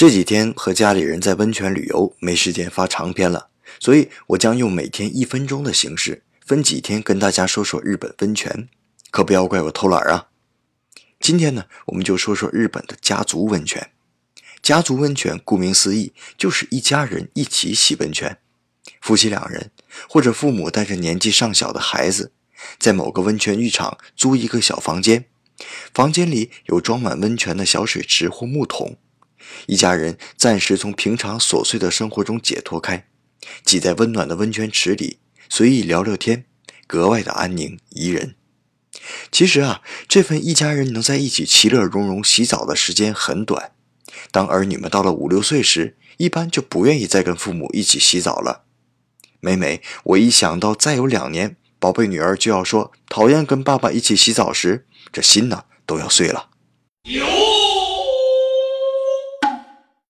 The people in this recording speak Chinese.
这几天和家里人在温泉旅游，没时间发长篇了，所以我将用每天一分钟的形式，分几天跟大家说说日本温泉，可不要怪我偷懒啊。今天呢，我们就说说日本的家族温泉。家族温泉顾名思义，就是一家人一起洗温泉，夫妻两人或者父母带着年纪尚小的孩子，在某个温泉浴场租一个小房间，房间里有装满温泉的小水池或木桶。一家人暂时从平常琐碎的生活中解脱开，挤在温暖的温泉池里，随意聊聊天，格外的安宁宜人。其实啊，这份一家人能在一起其乐融融洗澡的时间很短。当儿女们到了五六岁时，一般就不愿意再跟父母一起洗澡了。每每我一想到再有两年，宝贝女儿就要说讨厌跟爸爸一起洗澡时，这心呢都要碎了。